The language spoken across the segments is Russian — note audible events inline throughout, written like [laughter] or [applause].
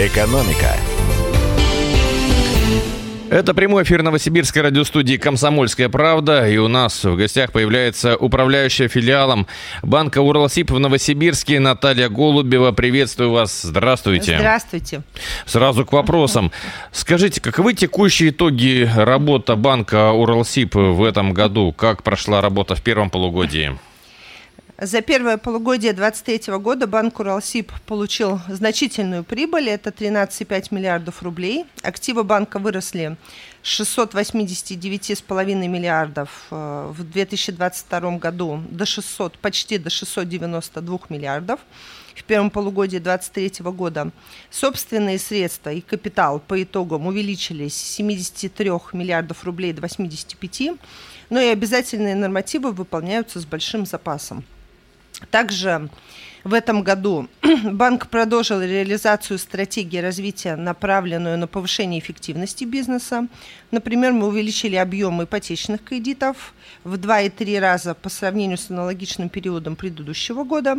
Экономика. Это прямой эфир Новосибирской радиостудии «Комсомольская правда». И у нас в гостях появляется управляющая филиалом банка «Уралсиб» в Новосибирске Наталья Голубева. Приветствую вас. Здравствуйте. Здравствуйте. Сразу к вопросам. Скажите, каковы текущие итоги работы банка «Уралсиб» в этом году? Как прошла работа в первом полугодии? За первое полугодие 2023 года банк Уралсиб получил значительную прибыль, это 13,5 миллиардов рублей. Активы банка выросли с 689,5 миллиардов э, в 2022 году до 600, почти до 692 миллиардов в первом полугодии 2023 года. Собственные средства и капитал по итогам увеличились с 73 миллиардов рублей до 85, но и обязательные нормативы выполняются с большим запасом. Также в этом году [clears throat] банк продолжил реализацию стратегии развития, направленную на повышение эффективности бизнеса. Например, мы увеличили объем ипотечных кредитов в 2,3 раза по сравнению с аналогичным периодом предыдущего года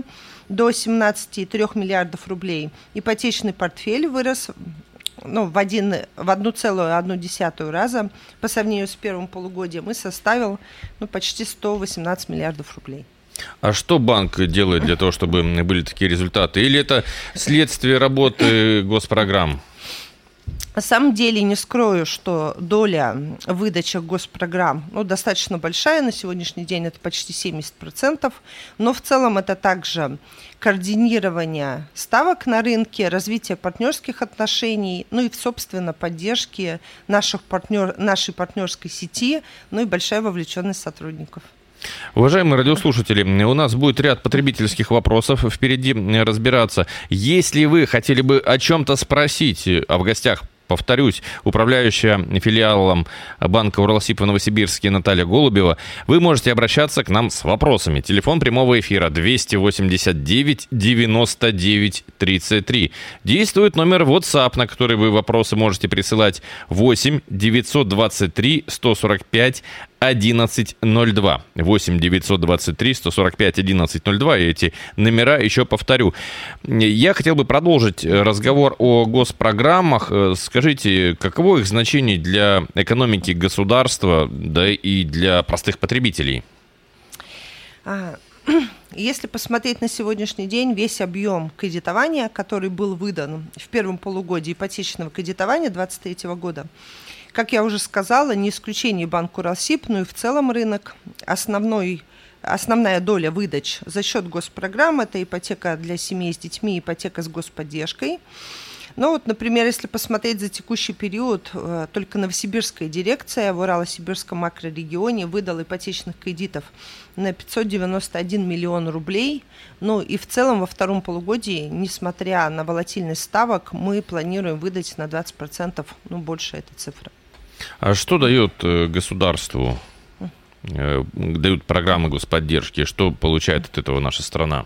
до 17,3 миллиардов рублей. Ипотечный портфель вырос ну, в, один, в 1,1 раза по сравнению с первым полугодием и составил ну, почти 118 миллиардов рублей. А что банк делает для того, чтобы были такие результаты? Или это следствие работы госпрограмм? На самом деле не скрою, что доля выдачи госпрограмм ну, достаточно большая. На сегодняшний день это почти 70%. Но в целом это также координирование ставок на рынке, развитие партнерских отношений, ну и, собственно, поддержки наших партнер, нашей партнерской сети, ну и большая вовлеченность сотрудников. Уважаемые радиослушатели, у нас будет ряд потребительских вопросов впереди разбираться. Если вы хотели бы о чем-то спросить, а в гостях повторюсь, управляющая филиалом банка Уралсиб в Новосибирске Наталья Голубева, вы можете обращаться к нам с вопросами. Телефон прямого эфира 289 99 33. Действует номер WhatsApp, на который вы вопросы можете присылать 8 923 145 1102. 8 923 145 1102. И эти номера еще повторю. Я хотел бы продолжить разговор о госпрограммах. Скажите, каково их значение для экономики государства, да и для простых потребителей? А, [clears throat] если посмотреть на сегодняшний день, весь объем кредитования, который был выдан в первом полугодии ипотечного кредитования 2023 года, как я уже сказала, не исключение банк Уралсиб, но и в целом рынок. Основной Основная доля выдач за счет госпрограмм – это ипотека для семей с детьми, ипотека с господдержкой. Ну вот, например, если посмотреть за текущий период, э, только Новосибирская дирекция в Урало-Сибирском макрорегионе выдала ипотечных кредитов на 591 миллион рублей. Ну и в целом во втором полугодии, несмотря на волатильность ставок, мы планируем выдать на 20% ну, больше этой цифры. А что дает э, государству, э, дают программы господдержки, что получает от этого наша страна?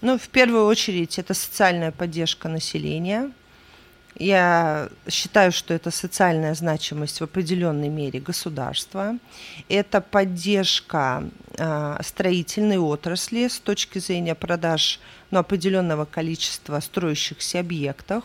Ну, в первую очередь, это социальная поддержка населения. Я считаю, что это социальная значимость в определенной мере государства. Это поддержка э, строительной отрасли с точки зрения продаж ну, определенного количества строящихся объектов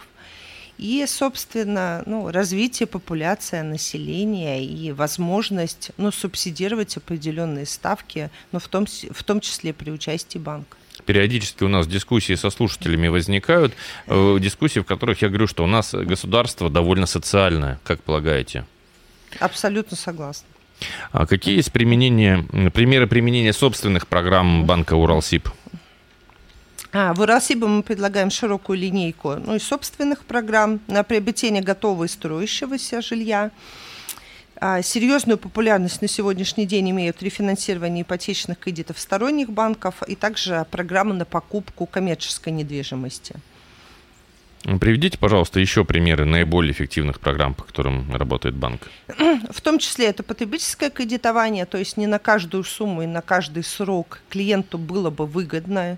и, собственно, ну, развитие популяции населения и возможность ну, субсидировать определенные ставки, но в том, в том числе при участии банка. Периодически у нас дискуссии со слушателями возникают, э, дискуссии, в которых я говорю, что у нас государство довольно социальное, как полагаете? Абсолютно согласна. А какие есть применения, примеры применения собственных программ банка Уралсиб? А, в Уралсибе мы предлагаем широкую линейку ну, и собственных программ на приобретение готового и строящегося жилья. А, серьезную популярность на сегодняшний день имеют рефинансирование ипотечных кредитов сторонних банков и также программы на покупку коммерческой недвижимости. Приведите, пожалуйста, еще примеры наиболее эффективных программ, по которым работает банк. [clears throat] В том числе это потребительское кредитование, то есть не на каждую сумму и на каждый срок клиенту было бы выгодно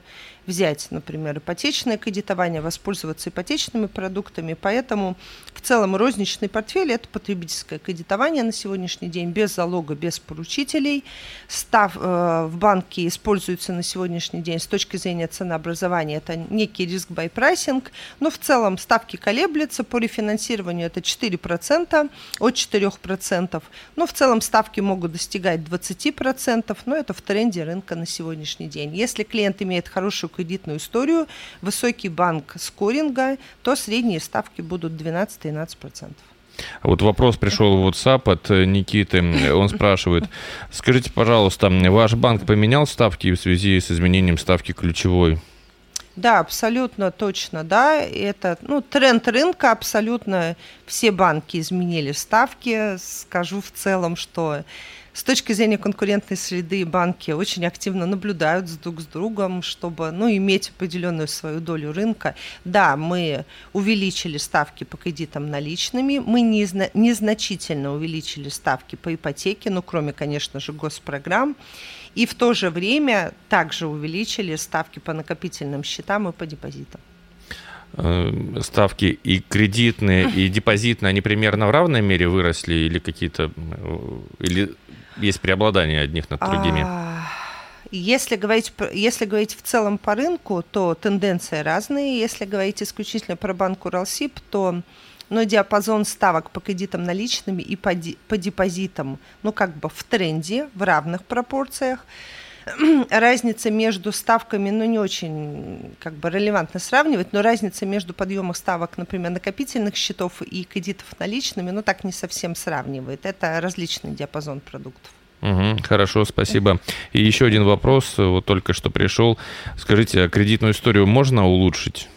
взять, например, ипотечное кредитование, воспользоваться ипотечными продуктами. Поэтому в целом розничный портфель – это потребительское кредитование на сегодняшний день без залога, без поручителей. Став э, в банке используется на сегодняшний день с точки зрения ценообразования. Это некий риск by pricing, но в целом ставки колеблются. По рефинансированию это 4%, от 4%. Но в целом ставки могут достигать 20%, но это в тренде рынка на сегодняшний день. Если клиент имеет хорошую кредитную историю, высокий банк скоринга, то средние ставки будут 12-13%. Вот вопрос пришел в WhatsApp от э, Никиты. Он спрашивает, [laughs] скажите, пожалуйста, ваш банк поменял ставки в связи с изменением ставки ключевой? Да, абсолютно точно, да. Это ну, тренд рынка, абсолютно все банки изменили ставки. Скажу в целом, что с точки зрения конкурентной среды банки очень активно наблюдают друг с другом, чтобы ну, иметь определенную свою долю рынка. Да, мы увеличили ставки по кредитам наличными, мы незна- незначительно увеличили ставки по ипотеке, ну, кроме, конечно же, госпрограмм. И в то же время также увеличили ставки по накопительным счетам и по депозитам э, ставки и кредитные, и депозитные, они примерно в равной мере выросли или какие-то... Э, или есть преобладание одних над другими? А, если говорить, если говорить в целом по рынку, то тенденции разные. Если говорить исключительно про банк Уралсиб, то но диапазон ставок по кредитам наличными и по, по депозитам, ну, как бы в тренде, в равных пропорциях. [clears throat] Разница между ставками, ну, не очень как бы релевантно сравнивать, но разница между подъемом ставок, например, накопительных счетов и кредитов наличными, ну, так не совсем сравнивает. Это различный диапазон продуктов. Угу, хорошо, спасибо. И еще один вопрос, вот только что пришел. Скажите, а кредитную историю можно улучшить?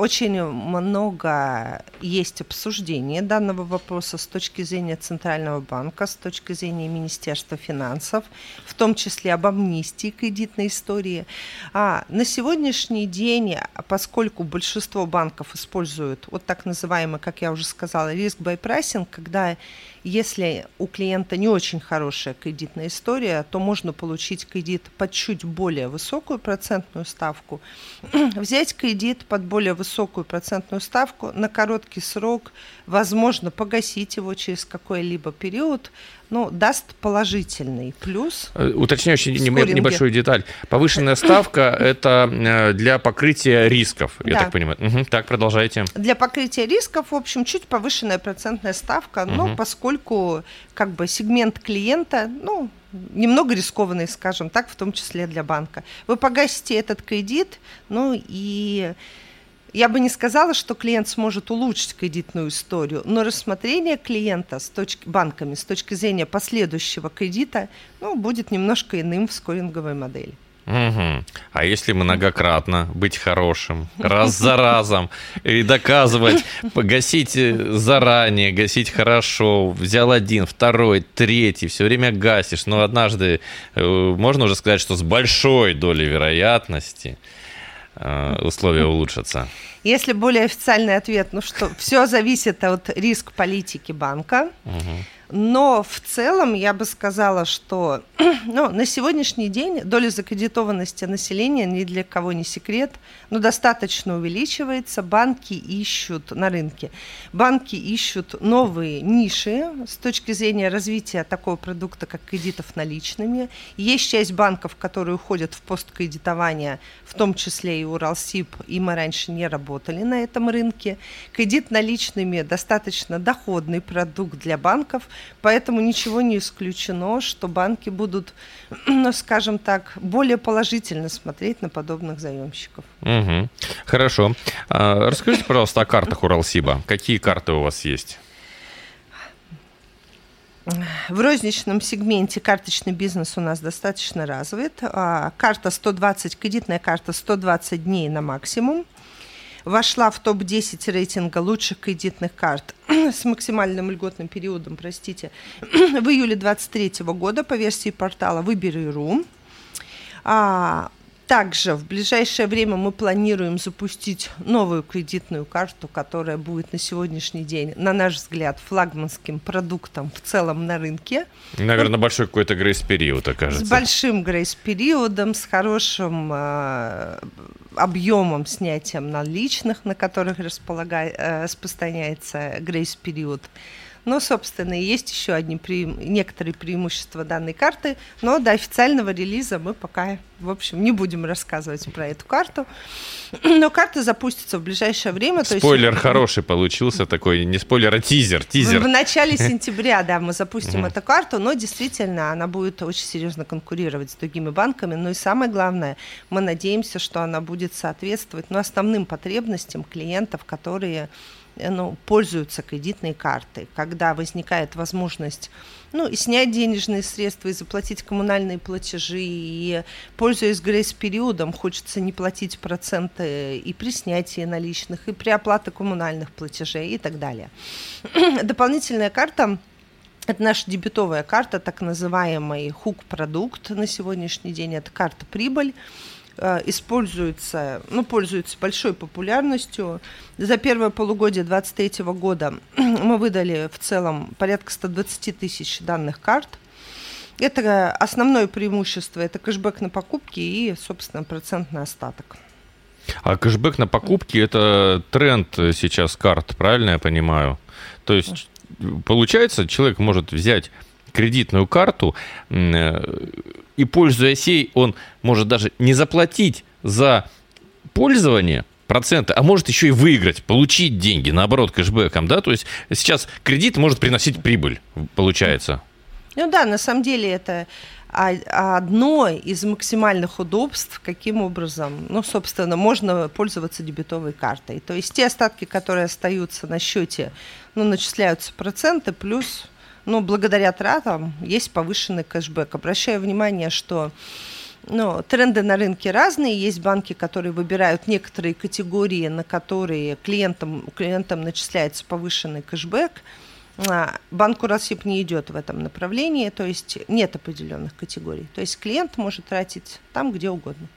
Очень много есть обсуждения данного вопроса с точки зрения Центрального банка, с точки зрения Министерства финансов, в том числе об амнистии кредитной истории. А на сегодняшний день, поскольку большинство банков используют вот так называемый, как я уже сказала, риск pricing, когда если у клиента не очень хорошая кредитная история, то можно получить кредит под чуть более высокую процентную ставку, [clears throat] взять кредит под более высокую процентную ставку на короткий срок, возможно, погасить его через какой-либо период, ну, даст положительный плюс. Э, уточняющий небольшую деталь. Повышенная ставка – это э, для покрытия рисков, я да. так понимаю. Угу, так, продолжайте. Для покрытия рисков, в общем, чуть повышенная процентная ставка, угу. но поскольку как бы сегмент клиента, ну, немного рискованный, скажем так, в том числе для банка. Вы погасите этот кредит, ну и я бы не сказала, что клиент сможет улучшить кредитную историю, но рассмотрение клиента с точки, банками с точки зрения последующего кредита ну, будет немножко иным в скоринговой модели. Угу. А если многократно быть хорошим, раз за разом, и доказывать, гасить заранее, гасить хорошо, взял один, второй, третий, все время гасишь, но однажды э, можно уже сказать, что с большой долей вероятности Э, условия улучшатся? Если более официальный ответ, ну что, все зависит от риск политики банка. Угу. Но в целом я бы сказала, что [clears throat] ну, на сегодняшний день доля закредитованности населения ни для кого не секрет, но достаточно увеличивается. Банки ищут на рынке, банки ищут новые ниши с точки зрения развития такого продукта, как кредитов наличными. Есть часть банков, которые уходят в посткредитование, в том числе и Уралсиб, и мы раньше не работали на этом рынке. Кредит наличными достаточно доходный продукт для банков – Поэтому ничего не исключено, что банки будут, [clears throat] ну, скажем так, более положительно смотреть на подобных заемщиков. Угу. Хорошо. А, расскажите, пожалуйста, о картах Уралсиба. Какие карты у вас есть? В розничном сегменте карточный бизнес у нас достаточно развит. А, карта 120, кредитная карта 120 дней на максимум вошла в топ-10 рейтинга лучших кредитных карт [clears throat] с максимальным льготным периодом, простите, [clears throat] в июле 2023 года по версии портала Выбери.ру. А, Также в ближайшее время мы планируем запустить новую кредитную карту, которая будет на сегодняшний день, на наш взгляд, флагманским продуктом в целом на рынке. Наверное, большой какой-то грейс-период, окажется. С большим грейс-периодом, с хорошим э, объемом снятия наличных, на которых э, распространяется грейс-период. Но, собственно, есть еще одни пре... некоторые преимущества данной карты, но до официального релиза мы пока, в общем, не будем рассказывать про эту карту. [clears throat] Но карта запустится в ближайшее время. Спойлер есть... хороший получился такой, не спойлер, а тизер, тизер. В начале сентября, да, мы запустим эту карту, но действительно она будет очень серьезно конкурировать с другими банками. Ну и самое главное, мы надеемся, что она будет соответствовать ну, основным потребностям клиентов, которые ну, пользуются кредитной картой, когда возникает возможность ну, и снять денежные средства, и заплатить коммунальные платежи, и, пользуясь грейс-периодом, хочется не платить проценты и при снятии наличных, и при оплате коммунальных платежей и так далее. [clears throat] Дополнительная карта это наша дебетовая карта, так называемый хук-продукт на сегодняшний день. Это карта прибыль. Э, используется, ну, пользуется большой популярностью. За первое полугодие 2023 года [clears throat] мы выдали в целом порядка 120 тысяч данных карт. Это основное преимущество, это кэшбэк на покупки и, собственно, процентный остаток. А кэшбэк на покупки – это тренд сейчас карт, правильно я понимаю? То есть, получается, человек может взять кредитную карту, э, и пользуясь ей, он может даже не заплатить за пользование проценты, а может еще и выиграть, получить деньги, наоборот, кэшбэком, да, то есть сейчас кредит может приносить прибыль, получается. Ну да, на самом деле это одно из максимальных удобств, каким образом, ну, собственно, можно пользоваться дебетовой картой. То есть те остатки, которые остаются на счете, ну, начисляются проценты плюс но благодаря тратам есть повышенный кэшбэк. Обращаю внимание, что ну, тренды на рынке разные. Есть банки, которые выбирают некоторые категории, на которые клиентам, клиентам начисляется повышенный кэшбэк. А, банк Уралсиб не идет в этом направлении, то есть нет определенных категорий. То есть клиент может тратить там, где угодно.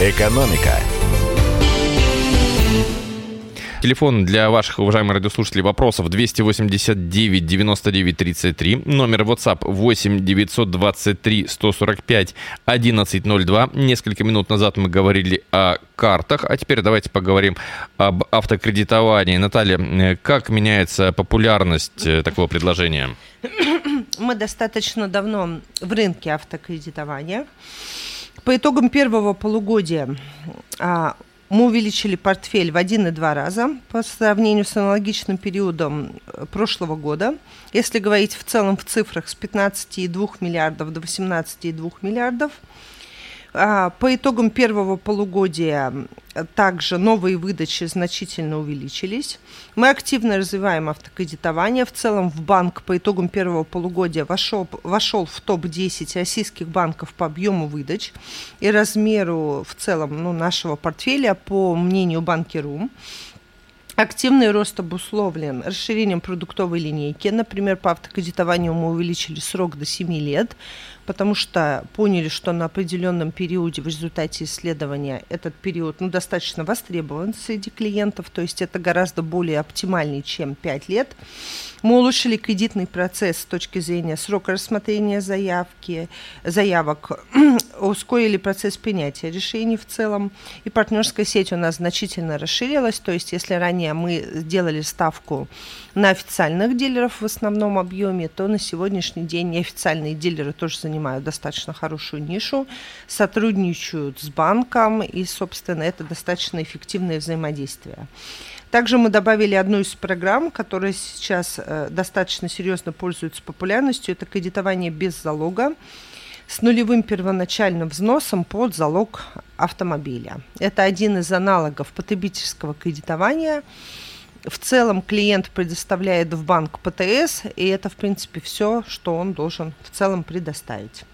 Экономика. Телефон для ваших, уважаемых радиослушателей, вопросов 289 99 33. Номер WhatsApp 8 923 145 1102. Несколько минут назад мы говорили о картах, а теперь давайте поговорим об автокредитовании. Наталья, как меняется популярность э, такого предложения? [coughs] Мы достаточно давно в рынке автокредитования. По итогам первого полугодия а, мы увеличили портфель в 1,2 раза по сравнению с аналогичным периодом э, прошлого года. Если говорить в целом в цифрах с 15,2 миллиардов до 18,2 миллиардов – по итогам первого полугодия также новые выдачи значительно увеличились. Мы активно развиваем автокредитование. В целом в банк по итогам первого полугодия вошел, вошел в топ-10 российских банков по объему выдач и размеру в целом ну, нашего портфеля по мнению Банки.ру. Активный рост обусловлен расширением продуктовой линейки. Например, по автокредитованию мы увеличили срок до 7 лет потому что поняли, что на определенном периоде в результате исследования этот период ну, достаточно востребован среди клиентов, то есть это гораздо более оптимальный, чем 5 лет. Мы улучшили кредитный процесс с точки зрения срока рассмотрения заявки, заявок, [clears throat] ускорили процесс принятия решений в целом, и партнерская сеть у нас значительно расширилась, то есть если ранее мы сделали ставку на официальных дилеров в основном объеме, то на сегодняшний день неофициальные дилеры тоже занимают достаточно хорошую нишу, сотрудничают с банком, и, собственно, это достаточно эффективное взаимодействие. Также мы добавили одну из программ, которая сейчас э, достаточно серьезно пользуется популярностью. Это кредитование без залога с нулевым первоначальным взносом под залог автомобиля. Это один из аналогов потребительского кредитования. В целом клиент предоставляет в банк ПТС, и это, в принципе, все, что он должен в целом предоставить.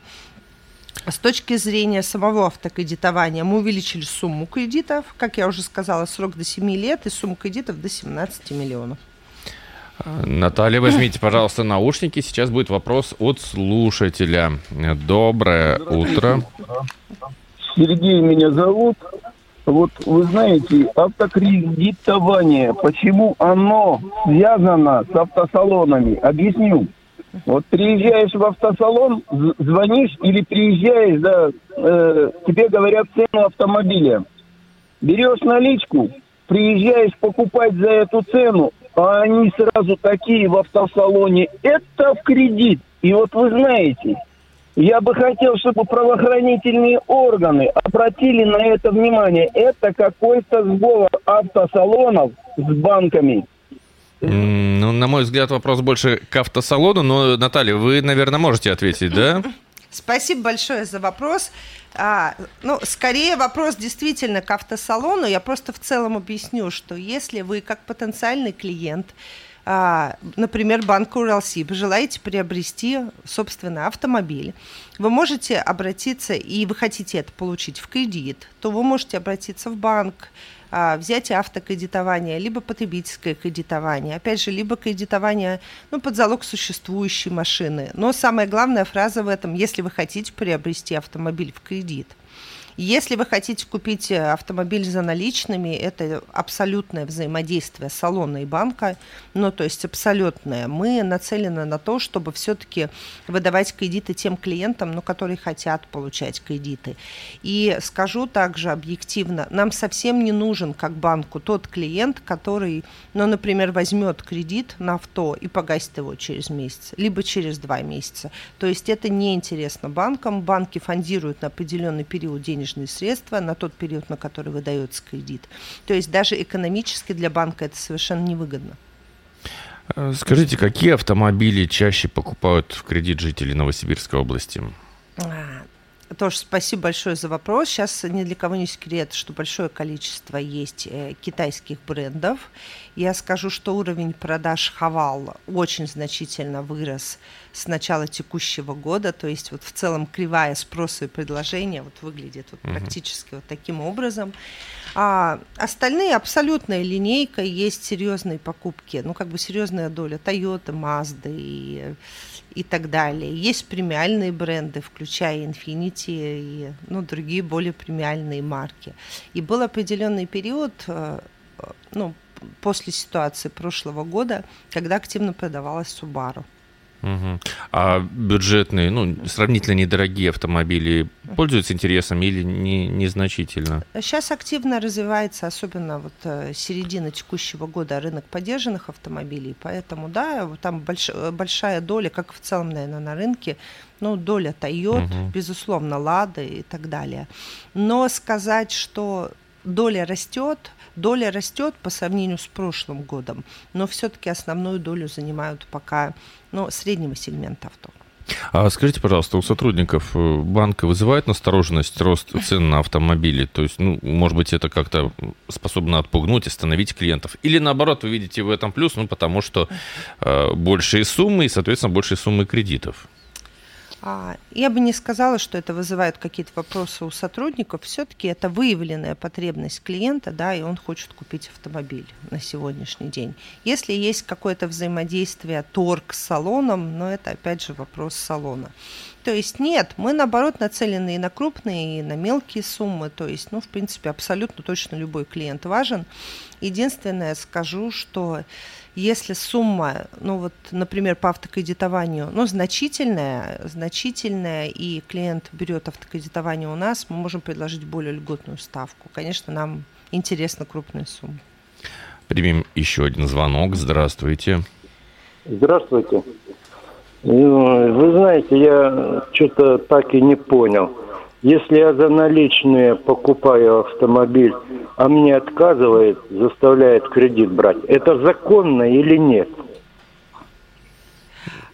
С точки зрения самого автокредитования мы увеличили сумму кредитов, как я уже сказала, срок до 7 лет и сумму кредитов до 17 миллионов. Наталья, возьмите, пожалуйста, наушники. Сейчас будет вопрос от слушателя. Доброе утро. Сергей меня зовут. Вот вы знаете, автокредитование, почему оно связано с автосалонами? Объясню. Вот приезжаешь в автосалон, звонишь или приезжаешь, да, э, тебе говорят цену автомобиля. Берешь наличку, приезжаешь покупать за эту цену, а они сразу такие в автосалоне, это в кредит. И вот вы знаете, я бы хотел, чтобы правоохранительные органы обратили на это внимание. Это какой-то сговор автосалонов с банками. Ну, на мой взгляд, вопрос больше к автосалону, но, Наталья, вы, наверное, можете ответить, да? Спасибо большое за вопрос. А, ну, скорее вопрос действительно к автосалону. Я просто в целом объясню, что если вы как потенциальный клиент, например, банк Уралсиб, желаете приобрести, собственно, автомобиль, вы можете обратиться, и вы хотите это получить в кредит, то вы можете обратиться в банк, а, взятие автокредитования, либо потребительское кредитование, опять же, либо кредитование ну, под залог существующей машины. Но самая главная фраза в этом, если вы хотите приобрести автомобиль в кредит – если вы хотите купить э, автомобиль за наличными, это абсолютное взаимодействие салона и банка, ну, то есть абсолютное. Мы нацелены на то, чтобы все-таки выдавать кредиты тем клиентам, ну, которые хотят получать кредиты. И скажу также объективно, нам совсем не нужен как банку тот клиент, который, ну, например, возьмет кредит на авто и погасит его через месяц, либо через два месяца. То есть это неинтересно банкам. Банки фондируют на определенный период денег денежные средства на тот период, на который выдается кредит. То есть даже экономически для банка это совершенно невыгодно. Э, скажите, какие автомобили чаще покупают в кредит жители Новосибирской области? Тоже спасибо большое за вопрос. Сейчас ни для кого не секрет, что большое количество есть э, китайских брендов. Я скажу, что уровень продаж Хавал очень значительно вырос с начала текущего года. То есть вот в целом кривая спроса и предложения вот выглядит вот uh-huh. практически вот таким образом. А остальные абсолютная линейка, есть серьезные покупки, ну как бы серьезная доля Toyota, Mazda и и так далее. Есть премиальные бренды, включая Infinity и ну, другие более премиальные марки. И был определенный период, э, ну, после ситуации прошлого года, когда активно продавалась Subaru. Угу. А бюджетные, ну, сравнительно недорогие автомобили пользуются интересом или не, незначительно? Сейчас активно развивается, особенно вот э, середина текущего года, рынок поддержанных автомобилей, поэтому, да, там больш, большая доля, как в целом, наверное, на рынке, ну, доля Toyota, угу. безусловно, Лада и так далее. Но сказать, что доля растет, доля растет по сравнению с прошлым годом, но все-таки основную долю занимают пока ну, среднего сегмента авто. А скажите, пожалуйста, у сотрудников э, банка вызывает настороженность рост цен на автомобили? То есть, ну, может быть, это как-то способно отпугнуть, остановить клиентов? Или наоборот, вы видите в этом плюс, ну, потому что э, большие суммы и, соответственно, большие суммы кредитов? А, я бы не сказала, что это вызывает какие-то вопросы у сотрудников. Все-таки это выявленная потребность клиента, да, и он хочет купить автомобиль на сегодняшний день. Если есть какое-то взаимодействие торг с салоном, но это опять же вопрос салона. То есть нет, мы наоборот нацелены и на крупные, и на мелкие суммы. То есть, ну, в принципе, абсолютно точно любой клиент важен. Единственное, скажу, что если сумма, ну вот, например, по автокредитованию, ну, значительная, значительная, и клиент берет автокредитование у нас, мы можем предложить более льготную ставку. Конечно, нам интересна крупная сумма. Примем еще один звонок. Здравствуйте. Здравствуйте. Вы знаете, я что-то так и не понял. Если я за наличные покупаю автомобиль, а мне отказывает, заставляет кредит брать, это законно или нет?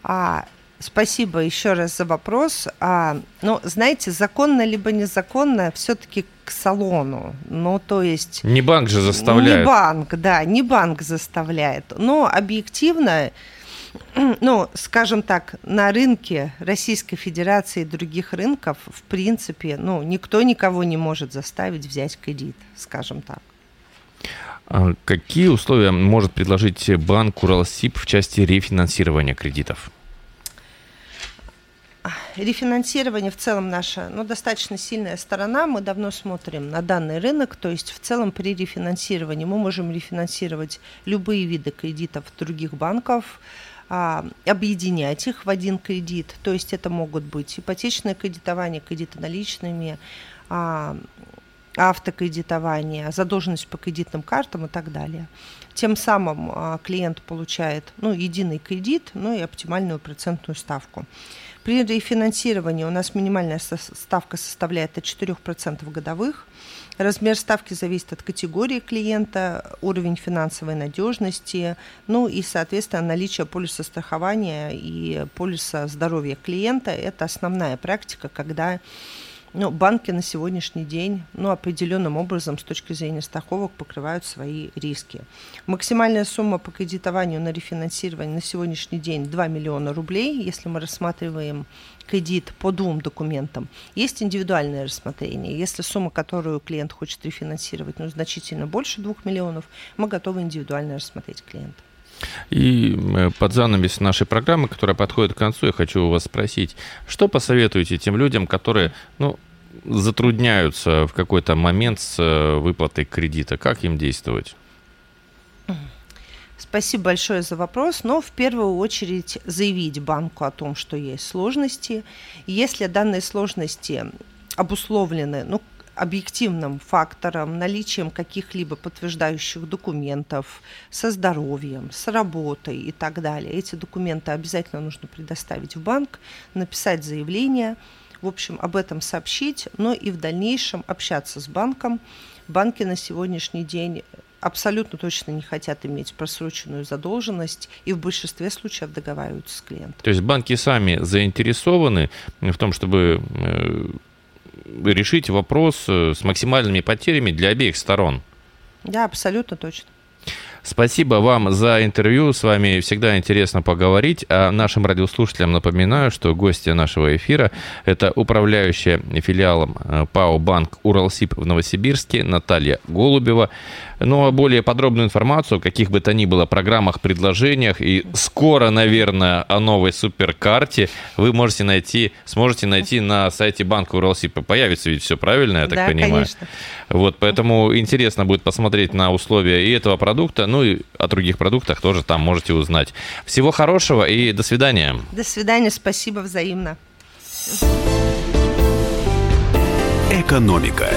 А, спасибо еще раз за вопрос. А, ну, знаете, законно либо незаконно, все-таки к салону. Ну, то есть... Не банк же заставляет. Не банк, да, не банк заставляет. Но объективно ну, скажем так, на рынке Российской Федерации и других рынков, в принципе, ну, никто никого не может заставить взять кредит, скажем так. А какие условия может предложить банк Уралсиб в части рефинансирования кредитов? Рефинансирование в целом наша ну, достаточно сильная сторона. Мы давно смотрим на данный рынок. То есть в целом при рефинансировании мы можем рефинансировать любые виды кредитов других банков, а, объединять их в один кредит. То есть это могут быть ипотечное кредитование, кредиты наличными, а, автокредитование, задолженность по кредитным картам и так далее. Тем самым а, клиент получает ну, единый кредит, ну и оптимальную процентную ставку. При рефинансировании у нас минимальная ставка составляет от 4% годовых. Размер ставки зависит от категории клиента, уровень финансовой надежности, ну и, соответственно, наличие полиса страхования и полиса здоровья клиента. Это основная практика, когда ну, банки на сегодняшний день ну, определенным образом с точки зрения страховок покрывают свои риски. Максимальная сумма по кредитованию на рефинансирование на сегодняшний день 2 миллиона рублей, если мы рассматриваем кредит по двум документам. Есть индивидуальное рассмотрение. Если сумма, которую клиент хочет рефинансировать, ну, значительно больше 2 миллионов, мы готовы индивидуально рассмотреть клиента. И э, под занавес нашей программы, которая подходит к концу, я хочу у вас спросить, что посоветуете тем людям, которые, ну, затрудняются в какой-то момент с э, выплатой кредита? Как им действовать? Спасибо большое за вопрос. Но в первую очередь заявить банку о том, что есть сложности. Если данные сложности обусловлены, ну, объективным фактором, наличием каких-либо подтверждающих документов со здоровьем, с работой и так далее. Эти документы обязательно нужно предоставить в банк, написать заявление, в общем, об этом сообщить, но и в дальнейшем общаться с банком. Банки на сегодняшний день абсолютно точно не хотят иметь просроченную задолженность и в большинстве случаев договариваются с клиентом. То есть банки сами заинтересованы в том, чтобы э, решить вопрос э, с максимальными потерями для обеих сторон. Да, абсолютно точно. Спасибо вам за интервью. С вами всегда интересно поговорить. А нашим радиослушателям напоминаю, что гости нашего эфира – это управляющая филиалом э, ПАО «Банк Уралсиб» в Новосибирске Наталья Голубева. Ну а более подробную информацию о каких бы то ни было программах, предложениях и скоро, наверное, о новой суперкарте вы можете найти, сможете найти на сайте Банка Уралсиб. Появится ведь все правильно, я так да, понимаю. Конечно. Вот, поэтому интересно будет посмотреть на условия и этого продукта, ну и о других продуктах тоже там можете узнать. Всего хорошего и до свидания. До свидания, спасибо взаимно. Экономика.